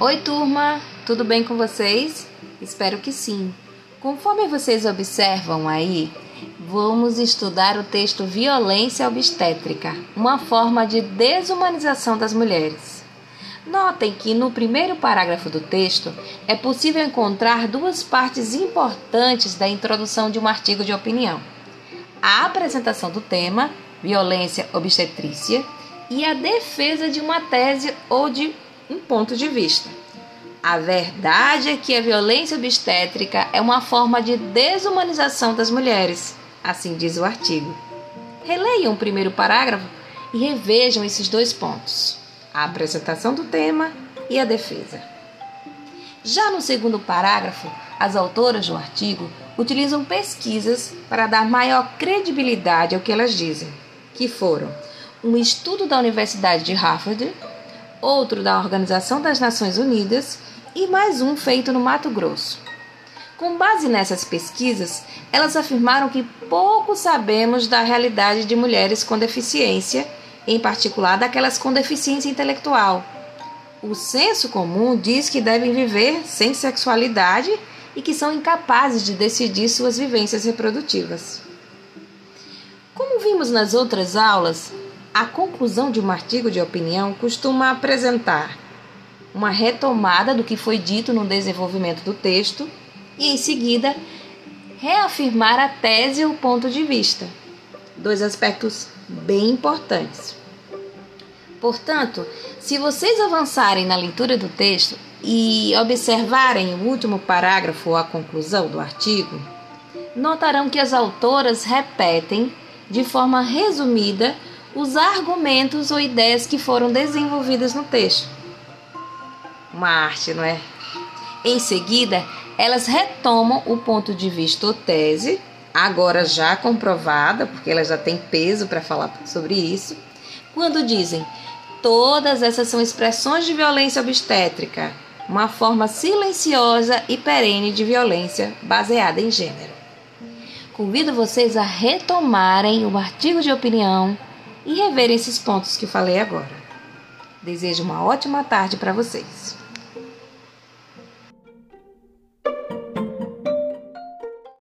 Oi, turma, tudo bem com vocês? Espero que sim. Conforme vocês observam aí, vamos estudar o texto Violência Obstétrica, uma forma de desumanização das mulheres. Notem que no primeiro parágrafo do texto é possível encontrar duas partes importantes da introdução de um artigo de opinião: a apresentação do tema, violência obstetrícia, e a defesa de uma tese ou de um ponto de vista. A verdade é que a violência obstétrica é uma forma de desumanização das mulheres, assim diz o artigo. Releiam o primeiro parágrafo e revejam esses dois pontos: a apresentação do tema e a defesa. Já no segundo parágrafo, as autoras do artigo utilizam pesquisas para dar maior credibilidade ao que elas dizem, que foram um estudo da Universidade de Harvard, outro da Organização das Nações Unidas e mais um feito no Mato Grosso. Com base nessas pesquisas, elas afirmaram que pouco sabemos da realidade de mulheres com deficiência, em particular daquelas com deficiência intelectual. O senso comum diz que devem viver sem sexualidade e que são incapazes de decidir suas vivências reprodutivas. Como vimos nas outras aulas, a conclusão de um artigo de opinião costuma apresentar uma retomada do que foi dito no desenvolvimento do texto e, em seguida, reafirmar a tese ou ponto de vista. Dois aspectos bem importantes. Portanto, se vocês avançarem na leitura do texto e observarem o último parágrafo ou a conclusão do artigo, notarão que as autoras repetem de forma resumida os argumentos ou ideias que foram desenvolvidas no texto. Uma arte, não é? Em seguida, elas retomam o ponto de vista ou tese, agora já comprovada, porque elas já têm peso para falar sobre isso, quando dizem todas essas são expressões de violência obstétrica, uma forma silenciosa e perene de violência baseada em gênero. Convido vocês a retomarem o artigo de opinião e reverem esses pontos que falei agora. Desejo uma ótima tarde para vocês.